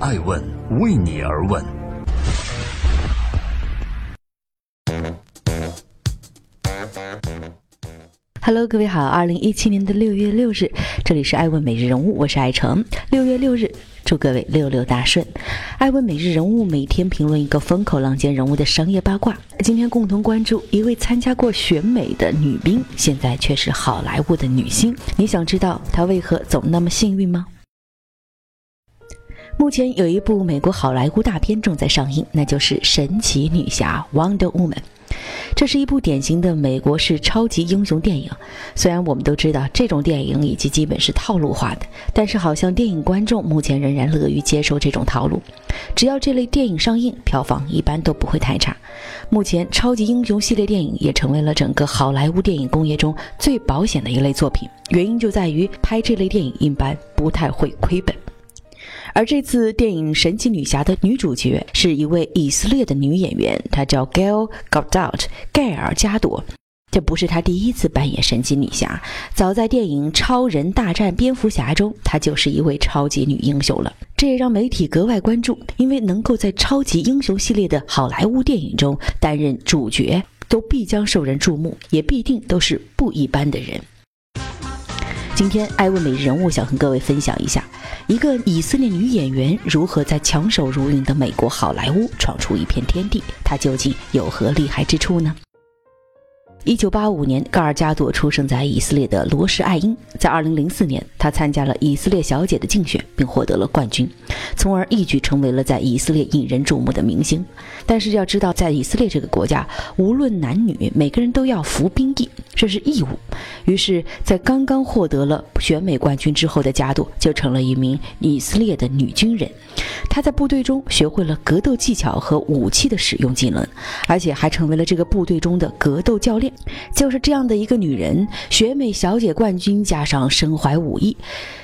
爱问为你而问。Hello，各位好，二零一七年的六月六日，这里是爱问每日人物，我是爱成。六月六日，祝各位六六大顺。爱问每日人物每天评论一个风口浪尖人物的商业八卦。今天共同关注一位参加过选美的女兵，现在却是好莱坞的女星。你想知道她为何总那么幸运吗？目前有一部美国好莱坞大片正在上映，那就是《神奇女侠》（Wonder Woman）。这是一部典型的美国式超级英雄电影。虽然我们都知道这种电影已经基本是套路化的，但是好像电影观众目前仍然乐于接受这种套路。只要这类电影上映，票房一般都不会太差。目前，超级英雄系列电影也成为了整个好莱坞电影工业中最保险的一类作品。原因就在于拍这类电影一般不太会亏本。而这次电影《神奇女侠》的女主角是一位以色列的女演员，她叫 Gail Gadot，盖尔加朵。这不是她第一次扮演神奇女侠，早在电影《超人大战蝙蝠侠》中，她就是一位超级女英雄了。这也让媒体格外关注，因为能够在超级英雄系列的好莱坞电影中担任主角，都必将受人注目，也必定都是不一般的人。今天，艾问每日人物想和各位分享一下，一个以色列女演员如何在强手如云的美国好莱坞闯出一片天地，她究竟有何厉害之处呢？一九八五年，盖尔加朵出生在以色列的罗什艾因。在二零零四年，她参加了以色列小姐的竞选，并获得了冠军，从而一举成为了在以色列引人注目的明星。但是要知道，在以色列这个国家，无论男女，每个人都要服兵役，这是义务。于是，在刚刚获得了选美冠军之后的加朵，就成了一名以色列的女军人。她在部队中学会了格斗技巧和武器的使用技能，而且还成为了这个部队中的格斗教练。就是这样的一个女人，选美小姐冠军，加上身怀武艺，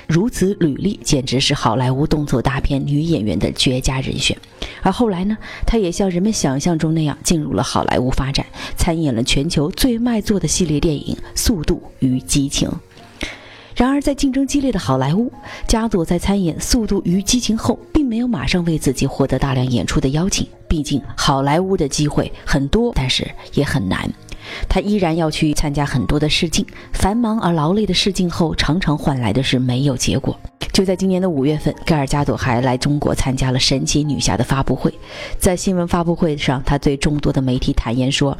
如此履历，简直是好莱坞动作大片女演员的绝佳人选。而后来呢，她也像人们想象中那样进入了好莱坞发展，参演了全球最卖座的系列电影《速度与激情》。然而，在竞争激烈的好莱坞，加朵在参演《速度与激情》后，并没有马上为自己获得大量演出的邀请。毕竟，好莱坞的机会很多，但是也很难。他依然要去参加很多的试镜，繁忙而劳累的试镜后，常常换来的是没有结果。就在今年的五月份，盖尔加朵还来中国参加了神奇女侠的发布会。在新闻发布会上，她对众多的媒体坦言说：“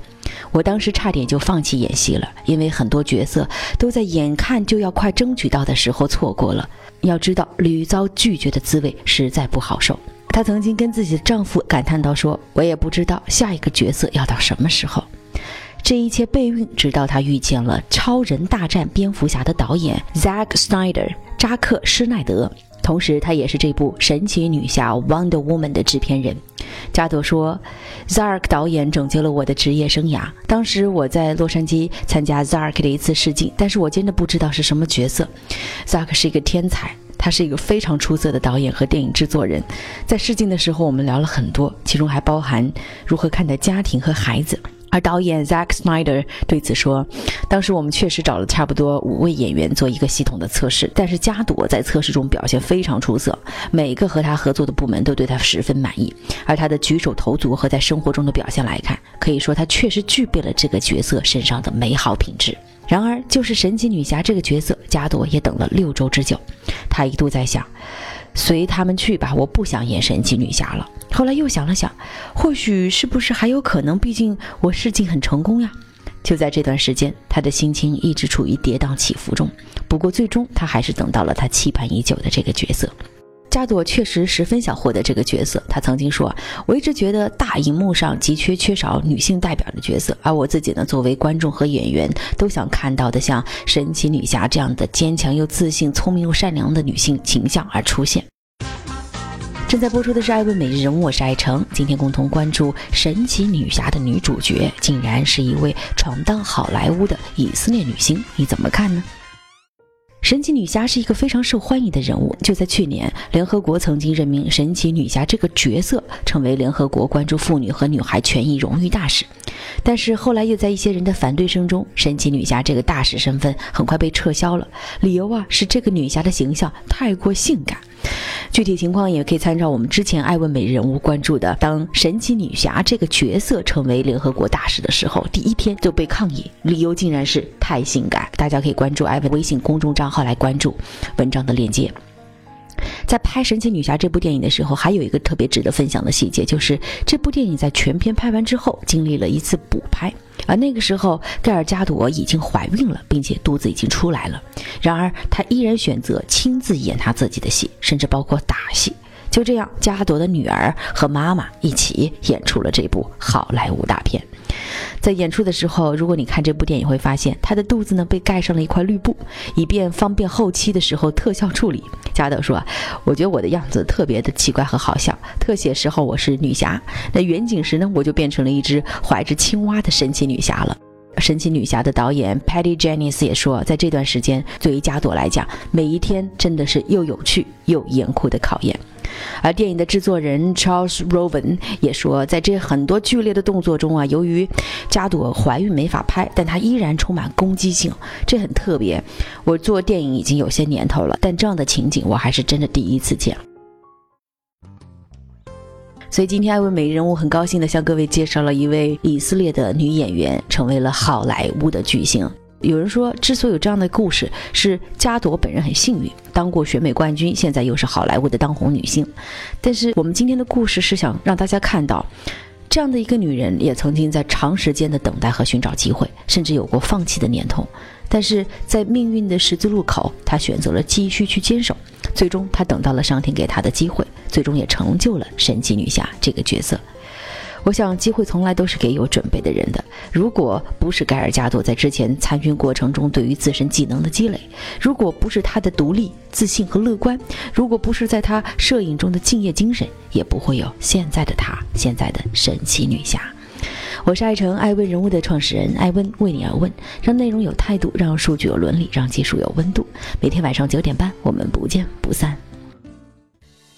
我当时差点就放弃演戏了，因为很多角色都在眼看就要快争取到的时候错过了。要知道，屡遭拒绝的滋味实在不好受。”她曾经跟自己的丈夫感叹道：“说我也不知道下一个角色要到什么时候。”这一切备孕，直到他遇见了《超人大战蝙蝠侠》的导演 Zack Snyder 扎克施奈德，同时他也是这部《神奇女侠》Wonder Woman 的制片人。加朵说：“Zack 导演拯救了我的职业生涯。当时我在洛杉矶参加 Zack 的一次试镜，但是我真的不知道是什么角色。Zack 是一个天才，他是一个非常出色的导演和电影制作人。在试镜的时候，我们聊了很多，其中还包含如何看待家庭和孩子。”而导演 Zack Snyder 对此说：“当时我们确实找了差不多五位演员做一个系统的测试，但是加朵在测试中表现非常出色，每个和他合作的部门都对他十分满意。而他的举手投足和在生活中的表现来看，可以说他确实具备了这个角色身上的美好品质。然而，就是神奇女侠这个角色，加朵也等了六周之久。他一度在想。”随他们去吧，我不想演神奇女侠了。后来又想了想，或许是不是还有可能？毕竟我试镜很成功呀。就在这段时间，他的心情一直处于跌宕起伏中。不过最终，他还是等到了他期盼已久的这个角色。加朵确实十分想获得这个角色。他曾经说：“我一直觉得大荧幕上急缺缺少女性代表的角色，而我自己呢，作为观众和演员，都想看到的像神奇女侠这样的坚强又自信、聪明又善良的女性形象而出现。”正在播出的是《爱问每日人物》，我是爱成。今天共同关注神奇女侠的女主角，竟然是一位闯荡好莱坞的以色列女星，你怎么看呢？神奇女侠是一个非常受欢迎的人物。就在去年，联合国曾经任命神奇女侠这个角色成为联合国关注妇女和女孩权益荣誉大使。但是后来又在一些人的反对声中，神奇女侠这个大使身份很快被撤销了。理由啊是这个女侠的形象太过性感。具体情况也可以参照我们之前爱问美人物关注的，当神奇女侠这个角色成为联合国大使的时候，第一天就被抗议，理由竟然是太性感。大家可以关注艾问微信公众账号来关注文章的链接。在拍《神奇女侠》这部电影的时候，还有一个特别值得分享的细节，就是这部电影在全片拍完之后，经历了一次补拍，而那个时候盖尔加朵已经怀孕了，并且肚子已经出来了。然而，她依然选择亲自演她自己的戏，甚至包括打戏。就这样，加朵的女儿和妈妈一起演出了这部好莱坞大片。在演出的时候，如果你看这部电影，会发现她的肚子呢被盖上了一块绿布，以便方便后期的时候特效处理。加德说：“我觉得我的样子特别的奇怪和好笑。特写时候我是女侠，那远景时呢，我就变成了一只怀着青蛙的神奇女侠了。”神奇女侠的导演 Patty Jenkins 也说，在这段时间，对于加朵来讲，每一天真的是又有趣又严酷的考验。而电影的制作人 Charles Roven 也说，在这很多剧烈的动作中啊，由于加朵怀孕没法拍，但她依然充满攻击性，这很特别。我做电影已经有些年头了，但这样的情景我还是真的第一次见。所以今天艾薇美人物很高兴的向各位介绍了一位以色列的女演员，成为了好莱坞的巨星。有人说，之所以有这样的故事，是加朵本人很幸运，当过选美冠军，现在又是好莱坞的当红女星。但是我们今天的故事是想让大家看到，这样的一个女人也曾经在长时间的等待和寻找机会，甚至有过放弃的念头。但是在命运的十字路口，她选择了继续去坚守。最终，她等到了上天给她的机会，最终也成就了神奇女侠这个角色。我想，机会从来都是给有准备的人的。如果不是盖尔加朵在之前参军过程中对于自身技能的积累，如果不是她的独立、自信和乐观，如果不是在她摄影中的敬业精神，也不会有现在的她，现在的神奇女侠。我是爱成爱问人物的创始人艾问，为你而问，让内容有态度，让数据有伦理，让技术有温度。每天晚上九点半，我们不见不散。